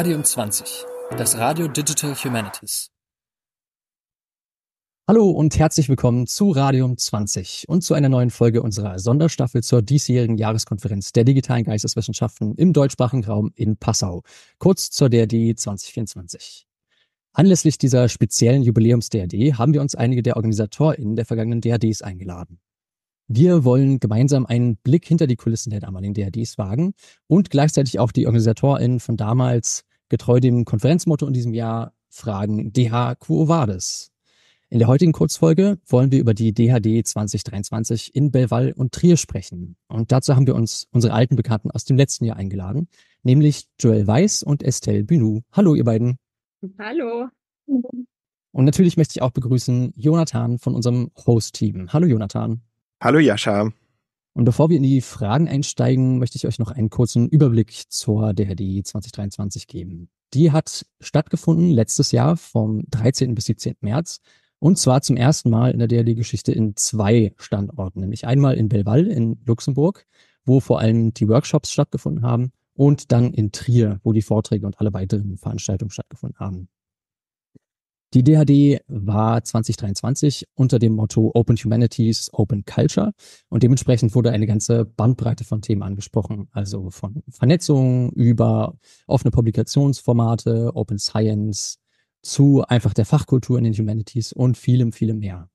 Radium 20, das Radio Digital Humanities. Hallo und herzlich willkommen zu Radium 20 und zu einer neuen Folge unserer Sonderstaffel zur diesjährigen Jahreskonferenz der digitalen Geisteswissenschaften im deutschsprachigen Raum in Passau, kurz zur DRD 2024. Anlässlich dieser speziellen Jubiläums-DRD haben wir uns einige der OrganisatorInnen der vergangenen DRDs eingeladen. Wir wollen gemeinsam einen Blick hinter die Kulissen der damaligen DRDs wagen und gleichzeitig auch die OrganisatorInnen von damals, getreu dem Konferenzmotto in diesem Jahr, fragen, DH Quo Vadis? In der heutigen Kurzfolge wollen wir über die DHD 2023 in Belval und Trier sprechen. Und dazu haben wir uns unsere alten Bekannten aus dem letzten Jahr eingeladen, nämlich Joel Weiss und Estelle Bünou. Hallo, ihr beiden. Hallo. Und natürlich möchte ich auch begrüßen Jonathan von unserem Host-Team. Hallo, Jonathan. Hallo Jascha. Und bevor wir in die Fragen einsteigen, möchte ich euch noch einen kurzen Überblick zur DHD 2023 geben. Die hat stattgefunden letztes Jahr vom 13. bis 17. März und zwar zum ersten Mal in der DHD-Geschichte in zwei Standorten, nämlich einmal in Belval in Luxemburg, wo vor allem die Workshops stattgefunden haben und dann in Trier, wo die Vorträge und alle weiteren Veranstaltungen stattgefunden haben. Die DHD war 2023 unter dem Motto Open Humanities, Open Culture und dementsprechend wurde eine ganze Bandbreite von Themen angesprochen, also von Vernetzung über offene Publikationsformate, Open Science zu einfach der Fachkultur in den Humanities und vielem, vielem mehr.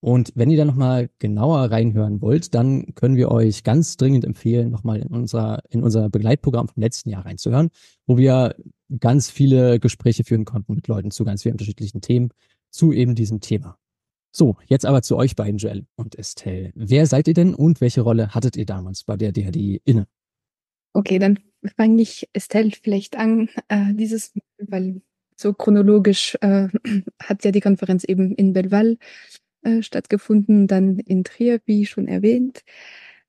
Und wenn ihr da nochmal genauer reinhören wollt, dann können wir euch ganz dringend empfehlen, nochmal in unser, in unser Begleitprogramm vom letzten Jahr reinzuhören, wo wir ganz viele Gespräche führen konnten mit Leuten zu ganz vielen unterschiedlichen Themen, zu eben diesem Thema. So, jetzt aber zu euch beiden, Joel und Estelle. Wer seid ihr denn und welche Rolle hattet ihr damals bei der DHD inne? Okay, dann fange ich Estelle vielleicht an, äh, dieses, weil so chronologisch äh, hat ja die Konferenz eben in Belval äh, stattgefunden, dann in Trier, wie schon erwähnt.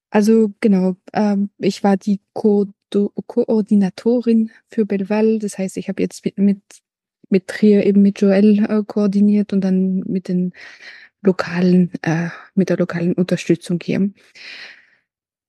Also genau, ähm, ich war die Ko Koordinatorin für Belval. Das heißt, ich habe jetzt mit, mit, mit Trier eben mit Joel äh, koordiniert und dann mit den lokalen, äh, mit der lokalen Unterstützung hier.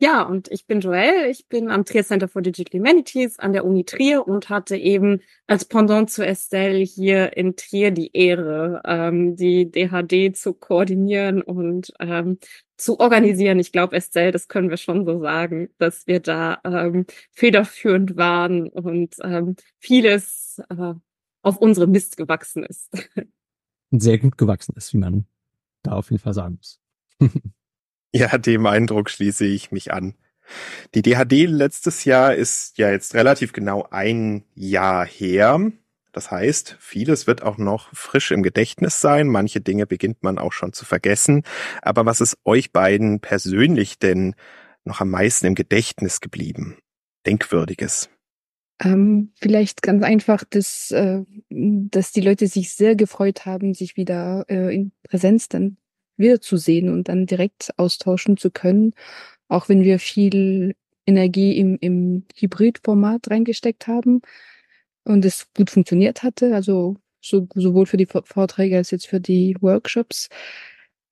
Ja, und ich bin Joelle, ich bin am Trier Center for Digital Humanities an der Uni Trier und hatte eben als Pendant zu Estelle hier in Trier die Ehre, ähm, die DHD zu koordinieren und ähm, zu organisieren. Ich glaube, Estelle, das können wir schon so sagen, dass wir da ähm, federführend waren und ähm, vieles äh, auf unsere Mist gewachsen ist. Sehr gut gewachsen ist, wie man da auf jeden Fall sagen muss. Ja, dem Eindruck schließe ich mich an. Die DHD letztes Jahr ist ja jetzt relativ genau ein Jahr her. Das heißt, vieles wird auch noch frisch im Gedächtnis sein. Manche Dinge beginnt man auch schon zu vergessen. Aber was ist euch beiden persönlich denn noch am meisten im Gedächtnis geblieben? Denkwürdiges. Ähm, vielleicht ganz einfach, dass, äh, dass die Leute sich sehr gefreut haben, sich wieder äh, in Präsenz dann wiederzusehen und dann direkt austauschen zu können, auch wenn wir viel Energie im, im Hybrid-Format reingesteckt haben und es gut funktioniert hatte, also so, sowohl für die Vorträge als jetzt für die Workshops.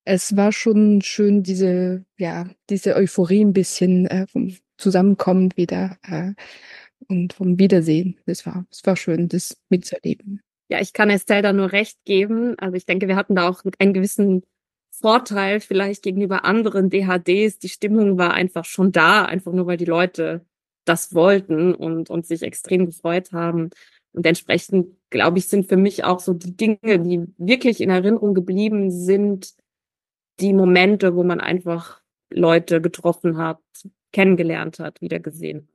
Es war schon schön, diese, ja, diese Euphorie ein bisschen äh, vom Zusammenkommen wieder äh, und vom Wiedersehen. Das war, es war schön, das mitzuerleben. Ja, ich kann Estelle da nur recht geben. Also ich denke, wir hatten da auch einen gewissen Vorteil vielleicht gegenüber anderen DHDs. Die Stimmung war einfach schon da, einfach nur weil die Leute das wollten und, und sich extrem gefreut haben. Und entsprechend, glaube ich, sind für mich auch so die Dinge, die wirklich in Erinnerung geblieben sind, die Momente, wo man einfach Leute getroffen hat, kennengelernt hat, wiedergesehen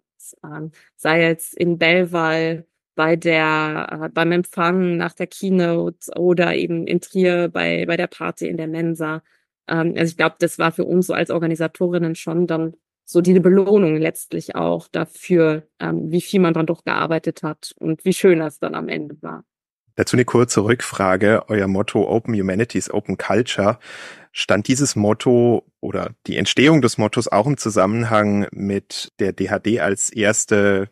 hat. Sei jetzt in Bellval, bei der, äh, beim Empfang nach der Keynote oder eben in Trier bei, bei der Party in der Mensa. Ähm, also ich glaube, das war für uns so als Organisatorinnen schon dann so die Belohnung letztlich auch dafür, ähm, wie viel man dann doch gearbeitet hat und wie schön das dann am Ende war. Dazu eine kurze Rückfrage. Euer Motto Open Humanities, Open Culture. Stand dieses Motto oder die Entstehung des Mottos auch im Zusammenhang mit der DHD als erste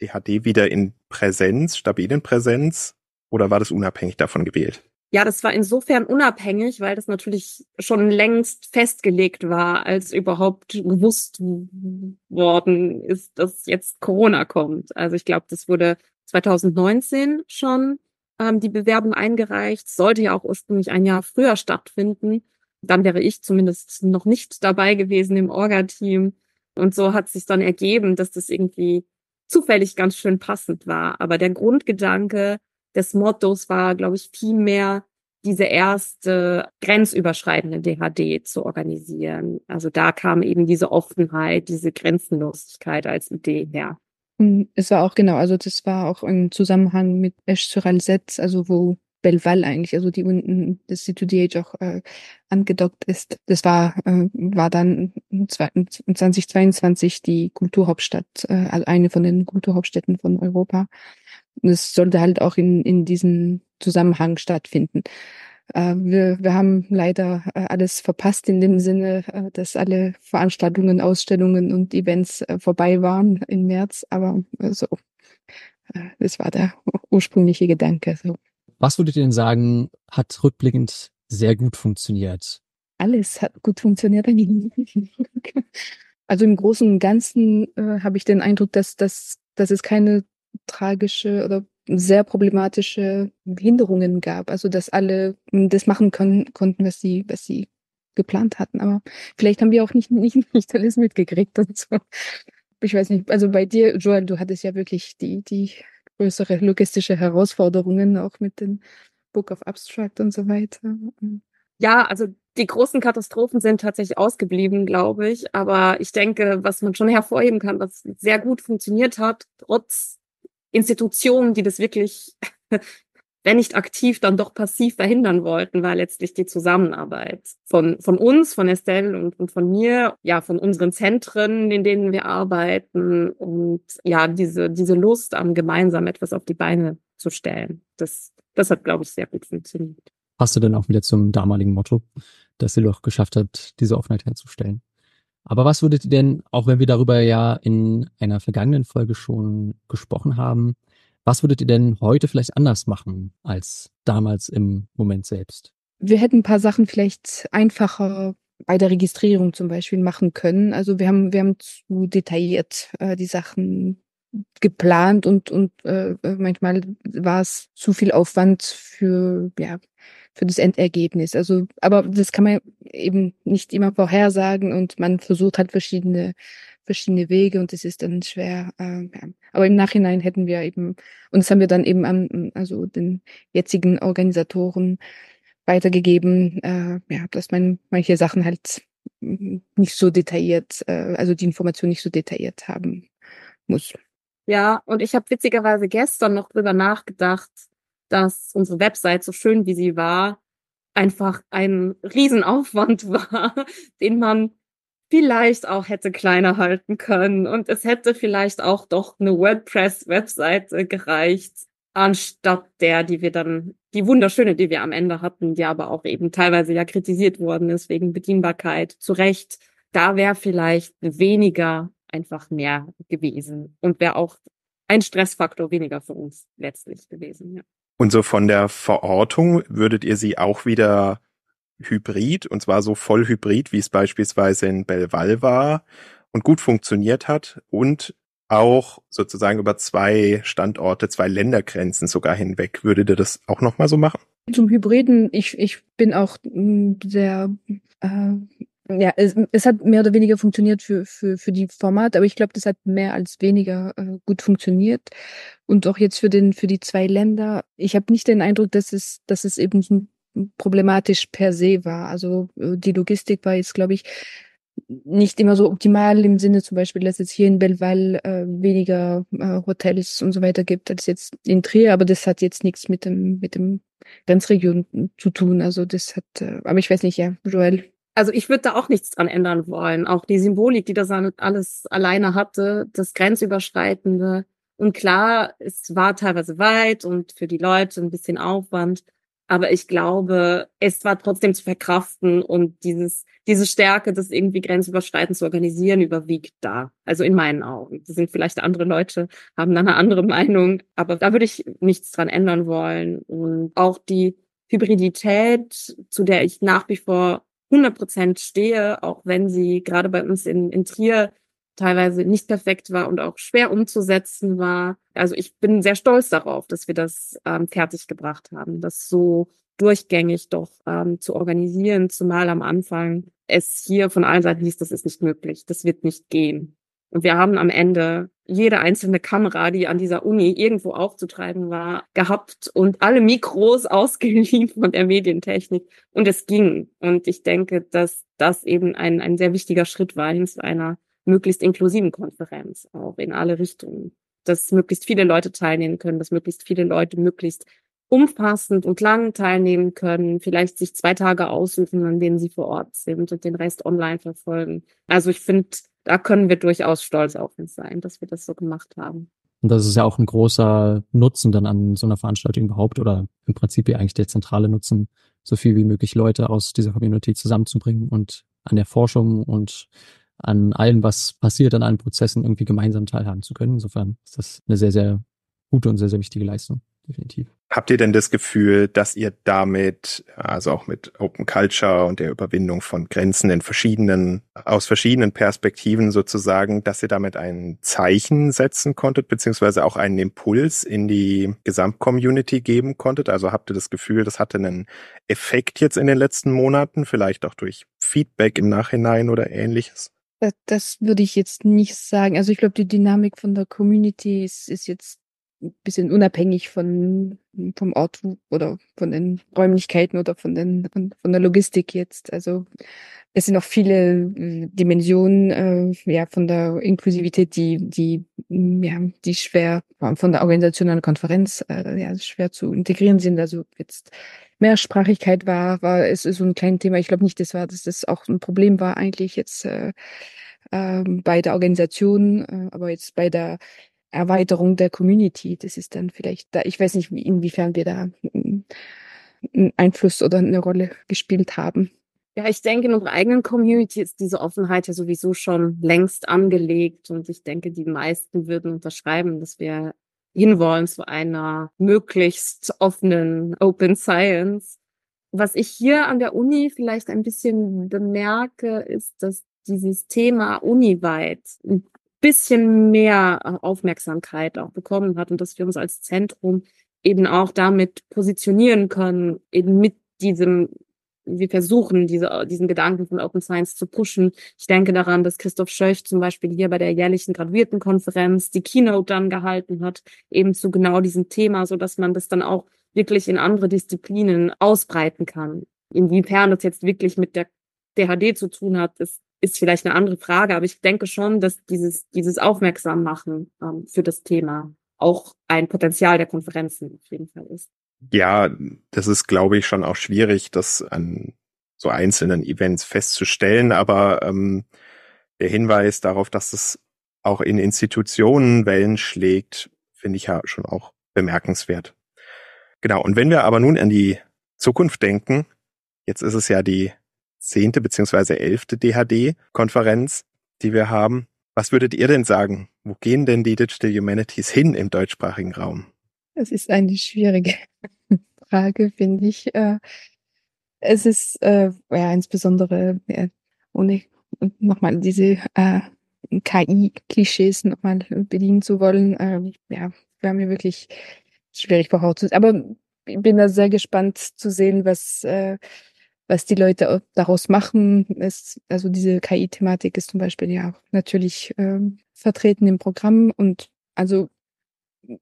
DHD wieder in Präsenz, stabilen Präsenz? Oder war das unabhängig davon gewählt? Ja, das war insofern unabhängig, weil das natürlich schon längst festgelegt war, als überhaupt gewusst worden ist, dass jetzt Corona kommt. Also ich glaube, das wurde 2019 schon ähm, die Bewerbung eingereicht. Sollte ja auch ursprünglich ein Jahr früher stattfinden. Dann wäre ich zumindest noch nicht dabei gewesen im Orga-Team. Und so hat sich dann ergeben, dass das irgendwie zufällig ganz schön passend war. Aber der Grundgedanke des Mottos war, glaube ich, viel mehr diese erste grenzüberschreitende DHD zu organisieren. Also da kam eben diese Offenheit, diese Grenzenlosigkeit als Idee her. Hm, es war auch genau, also das war auch im Zusammenhang mit Esch sur Alzette, also wo Belval eigentlich, also die unten das C2DH auch äh, angedockt ist. Das war, äh, war dann 2022 die Kulturhauptstadt, äh, also eine von den Kulturhauptstädten von Europa. Und es sollte halt auch in, in diesem Zusammenhang stattfinden. Äh, wir, wir haben leider äh, alles verpasst in dem Sinne, äh, dass alle Veranstaltungen, Ausstellungen und Events äh, vorbei waren im März. Aber äh, so, äh, das war der ursprüngliche Gedanke. So. Was würdet ihr denn sagen, hat rückblickend sehr gut funktioniert? Alles hat gut funktioniert. Also im Großen und Ganzen äh, habe ich den Eindruck, dass, dass, dass es keine tragische oder sehr problematische Hinderungen gab. Also dass alle das machen können, konnten, was sie, was sie geplant hatten. Aber vielleicht haben wir auch nicht, nicht, nicht alles mitgekriegt und so. Ich weiß nicht. Also bei dir, Joel, du hattest ja wirklich die, die größere logistische Herausforderungen auch mit dem Book of Abstract und so weiter. Ja, also die großen Katastrophen sind tatsächlich ausgeblieben, glaube ich. Aber ich denke, was man schon hervorheben kann, was sehr gut funktioniert hat, trotz Institutionen, die das wirklich, wenn nicht aktiv, dann doch passiv verhindern wollten, war letztlich die Zusammenarbeit von, von uns, von Estelle und, und von mir, ja, von unseren Zentren, in denen wir arbeiten und ja, diese, diese Lust am gemeinsam etwas auf die Beine zu stellen. Das, das hat, glaube ich, sehr gut funktioniert. Passt du denn auch wieder zum damaligen Motto, dass ihr doch geschafft habt, diese Offenheit herzustellen? Aber was würdet ihr denn, auch wenn wir darüber ja in einer vergangenen Folge schon gesprochen haben, was würdet ihr denn heute vielleicht anders machen als damals im Moment selbst? Wir hätten ein paar Sachen vielleicht einfacher bei der Registrierung zum Beispiel machen können. Also wir haben, wir haben zu detailliert äh, die Sachen geplant und, und äh, manchmal war es zu viel Aufwand für, ja, für das Endergebnis. Also, aber das kann man eben nicht immer vorhersagen und man versucht halt verschiedene verschiedene Wege und es ist dann schwer. Äh, ja. Aber im Nachhinein hätten wir eben, und das haben wir dann eben an also den jetzigen Organisatoren weitergegeben, äh, ja, dass man manche Sachen halt nicht so detailliert, äh, also die Information nicht so detailliert haben muss. Ja, und ich habe witzigerweise gestern noch drüber nachgedacht, dass unsere Website, so schön wie sie war, einfach ein Riesenaufwand war, den man vielleicht auch hätte kleiner halten können. Und es hätte vielleicht auch doch eine WordPress-Webseite gereicht, anstatt der, die wir dann, die wunderschöne, die wir am Ende hatten, die aber auch eben teilweise ja kritisiert worden ist wegen Bedienbarkeit. Zu Recht, da wäre vielleicht weniger einfach mehr gewesen und wäre auch ein Stressfaktor weniger für uns letztlich gewesen. Ja. Und so von der Verortung würdet ihr sie auch wieder hybrid, und zwar so voll hybrid, wie es beispielsweise in Belval war und gut funktioniert hat und auch sozusagen über zwei Standorte, zwei Ländergrenzen sogar hinweg. Würdet ihr das auch nochmal so machen? Zum Hybriden, ich, ich bin auch mm, sehr äh, ja, es, es hat mehr oder weniger funktioniert für, für, für die Formate, aber ich glaube, das hat mehr als weniger äh, gut funktioniert. Und auch jetzt für den, für die zwei Länder. Ich habe nicht den Eindruck, dass es, dass es eben problematisch per se war. Also äh, die Logistik war jetzt, glaube ich, nicht immer so optimal im Sinne zum Beispiel, dass es hier in Belval äh, weniger äh, Hotels und so weiter gibt als jetzt in Trier, aber das hat jetzt nichts mit dem mit dem Grenzregion zu tun. Also das hat, äh, aber ich weiß nicht, ja, Joel, also ich würde da auch nichts dran ändern wollen. Auch die Symbolik, die das alles alleine hatte, das Grenzüberschreitende. Und klar, es war teilweise weit und für die Leute ein bisschen Aufwand. Aber ich glaube, es war trotzdem zu verkraften und dieses, diese Stärke, das irgendwie grenzüberschreitend zu organisieren, überwiegt da. Also in meinen Augen. Das sind vielleicht andere Leute, haben dann eine andere Meinung. Aber da würde ich nichts dran ändern wollen. Und auch die Hybridität, zu der ich nach wie vor 100 Prozent stehe, auch wenn sie gerade bei uns in, in Trier teilweise nicht perfekt war und auch schwer umzusetzen war. Also ich bin sehr stolz darauf, dass wir das ähm, fertiggebracht haben, das so durchgängig doch ähm, zu organisieren, zumal am Anfang es hier von allen Seiten hieß, das ist nicht möglich, das wird nicht gehen. Und wir haben am Ende jede einzelne Kamera, die an dieser Uni irgendwo aufzutreiben war, gehabt und alle Mikros ausgeliehen von der Medientechnik. Und es ging. Und ich denke, dass das eben ein, ein sehr wichtiger Schritt war hin zu einer möglichst inklusiven Konferenz, auch in alle Richtungen. Dass möglichst viele Leute teilnehmen können, dass möglichst viele Leute möglichst umfassend und lang teilnehmen können, vielleicht sich zwei Tage aussuchen, an denen sie vor Ort sind und den Rest online verfolgen. Also ich finde, da können wir durchaus stolz auf uns sein, dass wir das so gemacht haben. Und das ist ja auch ein großer Nutzen dann an so einer Veranstaltung überhaupt oder im Prinzip ja eigentlich der zentrale Nutzen, so viel wie möglich Leute aus dieser Community zusammenzubringen und an der Forschung und an allem, was passiert, an allen Prozessen irgendwie gemeinsam teilhaben zu können. Insofern ist das eine sehr, sehr gute und sehr, sehr wichtige Leistung, definitiv. Habt ihr denn das Gefühl, dass ihr damit, also auch mit Open Culture und der Überwindung von Grenzen in verschiedenen, aus verschiedenen Perspektiven sozusagen, dass ihr damit ein Zeichen setzen konntet, beziehungsweise auch einen Impuls in die Gesamtcommunity geben konntet? Also habt ihr das Gefühl, das hatte einen Effekt jetzt in den letzten Monaten, vielleicht auch durch Feedback im Nachhinein oder ähnliches? Das, das würde ich jetzt nicht sagen. Also ich glaube, die Dynamik von der Community ist, ist jetzt bisschen unabhängig von vom Ort oder von den Räumlichkeiten oder von den von, von der Logistik jetzt. Also es sind auch viele äh, Dimensionen äh, ja von der Inklusivität, die die ja die schwer von der Organisation einer Konferenz äh, ja schwer zu integrieren sind. Also jetzt Mehrsprachigkeit war war es ist so ein kleines Thema. Ich glaube nicht, das war dass das auch ein Problem war eigentlich jetzt äh, äh, bei der Organisation, äh, aber jetzt bei der Erweiterung der Community. Das ist dann vielleicht da, ich weiß nicht, inwiefern wir da einen Einfluss oder eine Rolle gespielt haben. Ja, ich denke, in unserer eigenen Community ist diese Offenheit ja sowieso schon längst angelegt und ich denke, die meisten würden unterschreiben, dass wir hinwollen zu einer möglichst offenen Open Science. Was ich hier an der Uni vielleicht ein bisschen bemerke, ist, dass dieses Thema uniweit bisschen mehr äh, Aufmerksamkeit auch bekommen hat und dass wir uns als Zentrum eben auch damit positionieren können, eben mit diesem, wir versuchen, diese, diesen Gedanken von Open Science zu pushen. Ich denke daran, dass Christoph Schöch zum Beispiel hier bei der jährlichen Graduiertenkonferenz die Keynote dann gehalten hat, eben zu genau diesem Thema, so dass man das dann auch wirklich in andere Disziplinen ausbreiten kann. Inwiefern das jetzt wirklich mit der DHD zu tun hat, ist ist vielleicht eine andere Frage, aber ich denke schon, dass dieses, dieses Aufmerksammachen ähm, für das Thema auch ein Potenzial der Konferenzen auf jeden Fall ist. Ja, das ist, glaube ich, schon auch schwierig, das an so einzelnen Events festzustellen, aber ähm, der Hinweis darauf, dass es auch in Institutionen Wellen schlägt, finde ich ja schon auch bemerkenswert. Genau, und wenn wir aber nun an die Zukunft denken, jetzt ist es ja die zehnte beziehungsweise elfte DHD-Konferenz, die wir haben. Was würdet ihr denn sagen? Wo gehen denn die Digital Humanities hin im deutschsprachigen Raum? Das ist eine schwierige Frage, finde ich. Äh, es ist äh, ja insbesondere ohne nochmal diese äh, KI-Klischees nochmal bedienen zu wollen. Äh, ja, wäre mir wirklich schwierig vorauszusetzen. Aber ich bin da sehr gespannt zu sehen, was äh, was die Leute daraus machen, ist, also diese KI-Thematik ist zum Beispiel ja auch natürlich ähm, vertreten im Programm und also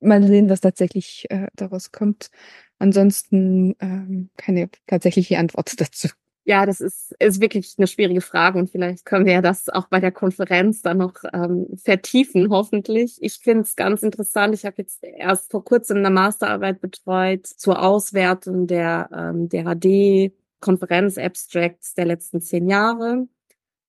mal sehen, was tatsächlich äh, daraus kommt. Ansonsten ähm, keine tatsächliche Antwort dazu. Ja, das ist, ist wirklich eine schwierige Frage und vielleicht können wir das auch bei der Konferenz dann noch ähm, vertiefen, hoffentlich. Ich finde es ganz interessant. Ich habe jetzt erst vor kurzem eine Masterarbeit betreut zur Auswertung der ähm, DHD Konferenz-Abstracts der letzten zehn Jahre.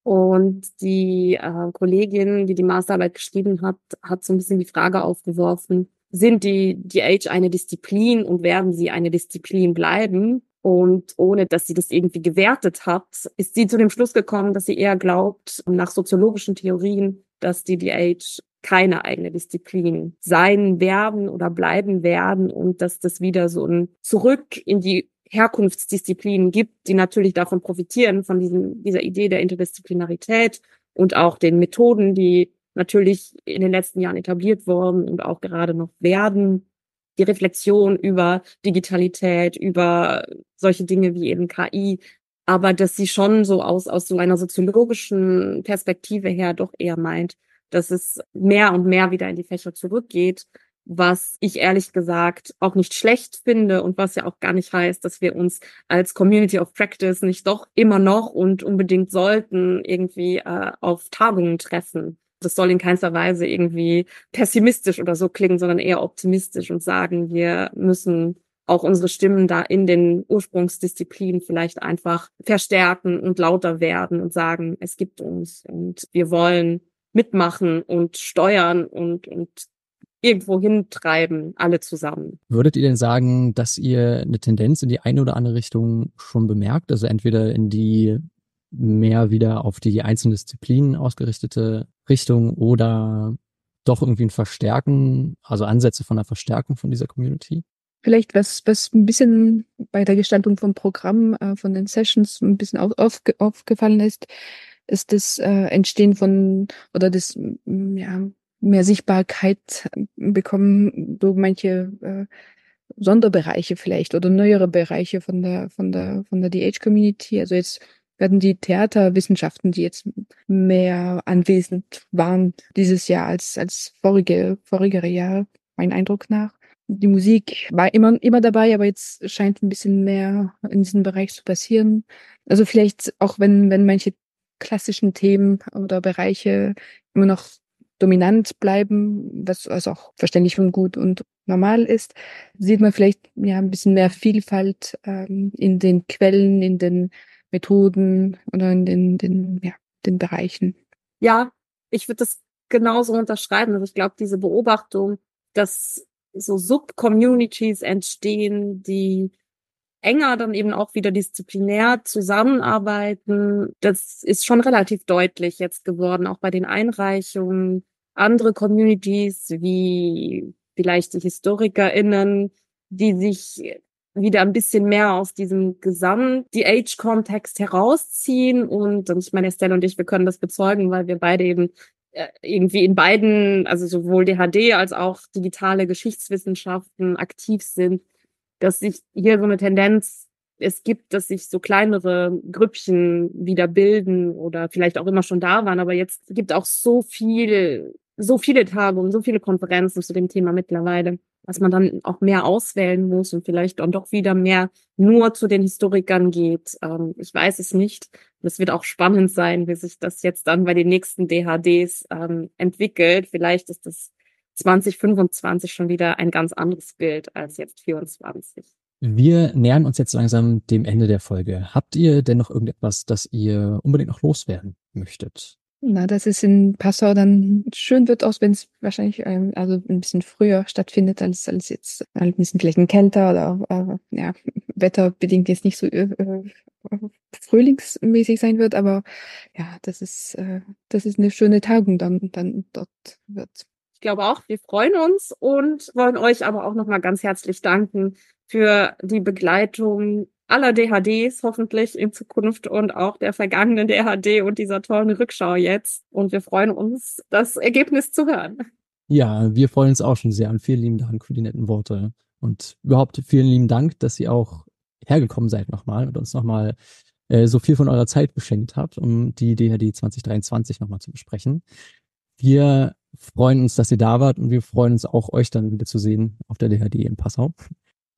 Und die äh, Kollegin, die die Masterarbeit geschrieben hat, hat so ein bisschen die Frage aufgeworfen, sind die, Age eine Disziplin und werden sie eine Disziplin bleiben? Und ohne dass sie das irgendwie gewertet hat, ist sie zu dem Schluss gekommen, dass sie eher glaubt, nach soziologischen Theorien, dass die Age keine eigene Disziplin sein werden oder bleiben werden und dass das wieder so ein Zurück in die Herkunftsdisziplinen gibt, die natürlich davon profitieren, von diesem, dieser Idee der Interdisziplinarität und auch den Methoden, die natürlich in den letzten Jahren etabliert wurden und auch gerade noch werden. Die Reflexion über Digitalität, über solche Dinge wie eben KI, aber dass sie schon so aus, aus so einer soziologischen Perspektive her doch eher meint, dass es mehr und mehr wieder in die Fächer zurückgeht was ich ehrlich gesagt auch nicht schlecht finde und was ja auch gar nicht heißt, dass wir uns als Community of Practice nicht doch immer noch und unbedingt sollten irgendwie äh, auf Tagungen treffen. Das soll in keinster Weise irgendwie pessimistisch oder so klingen, sondern eher optimistisch und sagen, wir müssen auch unsere Stimmen da in den Ursprungsdisziplinen vielleicht einfach verstärken und lauter werden und sagen, es gibt uns und wir wollen mitmachen und steuern und, und irgendwo hintreiben, alle zusammen. Würdet ihr denn sagen, dass ihr eine Tendenz in die eine oder andere Richtung schon bemerkt? Also entweder in die mehr wieder auf die einzelnen Disziplinen ausgerichtete Richtung oder doch irgendwie ein Verstärken, also Ansätze von einer Verstärkung von dieser Community? Vielleicht was, was ein bisschen bei der Gestaltung vom Programm, äh, von den Sessions ein bisschen auf, auf, aufgefallen ist, ist das äh, Entstehen von oder das ja, mehr Sichtbarkeit bekommen, so manche äh, Sonderbereiche vielleicht oder neuere Bereiche von der von der von der DH-Community. Also jetzt werden die Theaterwissenschaften, die jetzt mehr anwesend waren dieses Jahr als als vorige vorigere Jahre, mein Eindruck nach. Die Musik war immer immer dabei, aber jetzt scheint ein bisschen mehr in diesem Bereich zu passieren. Also vielleicht auch wenn wenn manche klassischen Themen oder Bereiche immer noch dominant bleiben, was also auch verständlich und gut und normal ist, sieht man vielleicht ja ein bisschen mehr Vielfalt ähm, in den Quellen, in den Methoden oder in den, den, ja, den Bereichen. Ja, ich würde das genauso unterschreiben. Also ich glaube, diese Beobachtung, dass so Sub-Communities entstehen, die enger dann eben auch wieder disziplinär zusammenarbeiten. Das ist schon relativ deutlich jetzt geworden, auch bei den Einreichungen andere Communities wie vielleicht die HistorikerInnen, die sich wieder ein bisschen mehr aus diesem Gesamt-DH-Kontext herausziehen. Und, und ich meine, Estelle und ich, wir können das bezeugen, weil wir beide eben äh, irgendwie in beiden, also sowohl DHD als auch digitale Geschichtswissenschaften aktiv sind, dass sich hier so eine Tendenz es gibt, dass sich so kleinere Grüppchen wieder bilden oder vielleicht auch immer schon da waren, aber jetzt gibt auch so viel so viele Tagungen, so viele Konferenzen zu dem Thema mittlerweile, dass man dann auch mehr auswählen muss und vielleicht dann doch wieder mehr nur zu den Historikern geht. Ähm, ich weiß es nicht. Es wird auch spannend sein, wie sich das jetzt dann bei den nächsten DHDs ähm, entwickelt. Vielleicht ist das 2025 schon wieder ein ganz anderes Bild als jetzt 24. Wir nähern uns jetzt langsam dem Ende der Folge. Habt ihr denn noch irgendetwas, das ihr unbedingt noch loswerden möchtet? Na, dass es in Passau dann schön wird, auch wenn es wahrscheinlich ähm, also ein bisschen früher stattfindet als als jetzt ein bisschen vielleicht ein kälter oder äh, ja wetterbedingt jetzt nicht so äh, äh, frühlingsmäßig sein wird, aber ja, das ist äh, das ist eine schöne Tagung dann dann dort wird. Ich glaube auch, wir freuen uns und wollen euch aber auch nochmal ganz herzlich danken für die Begleitung aller DHDs hoffentlich in Zukunft und auch der vergangenen DHD und dieser tollen Rückschau jetzt. Und wir freuen uns, das Ergebnis zu hören. Ja, wir freuen uns auch schon sehr und vielen lieben Dank für die netten Worte. Und überhaupt vielen lieben Dank, dass ihr auch hergekommen seid nochmal und uns nochmal äh, so viel von eurer Zeit beschenkt habt, um die DHD 2023 nochmal zu besprechen. Wir freuen uns, dass ihr da wart und wir freuen uns auch, euch dann wieder zu sehen auf der DHD in Passau.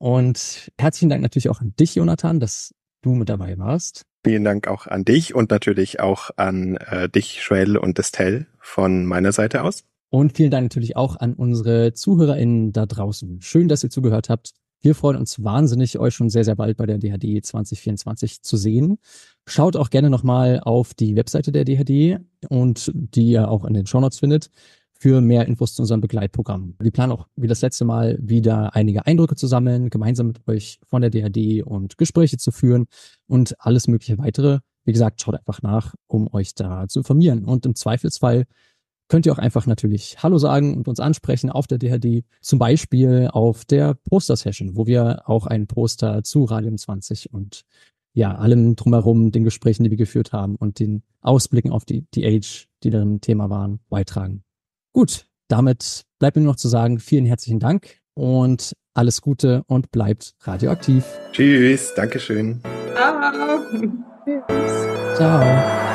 Und herzlichen Dank natürlich auch an dich, Jonathan, dass du mit dabei warst. Vielen Dank auch an dich und natürlich auch an äh, dich, Joel und Estelle von meiner Seite aus. Und vielen Dank natürlich auch an unsere ZuhörerInnen da draußen. Schön, dass ihr zugehört habt. Wir freuen uns wahnsinnig, euch schon sehr, sehr bald bei der DHD 2024 zu sehen. Schaut auch gerne nochmal auf die Webseite der DHD und die ihr auch in den Shownotes findet für mehr Infos zu unserem Begleitprogramm. Wir planen auch wie das letzte Mal wieder einige Eindrücke zu sammeln, gemeinsam mit euch von der DHD und Gespräche zu führen und alles mögliche weitere. Wie gesagt, schaut einfach nach, um euch da zu informieren. Und im Zweifelsfall könnt ihr auch einfach natürlich Hallo sagen und uns ansprechen auf der DHD, zum Beispiel auf der Poster-Session, wo wir auch ein Poster zu Radium 20 und ja, allem drumherum, den Gesprächen, die wir geführt haben und den Ausblicken auf die, die Age, die dann Thema waren, beitragen. Gut, damit bleibt mir nur noch zu sagen, vielen herzlichen Dank und alles Gute und bleibt radioaktiv. Tschüss, Dankeschön. Ciao. Ciao.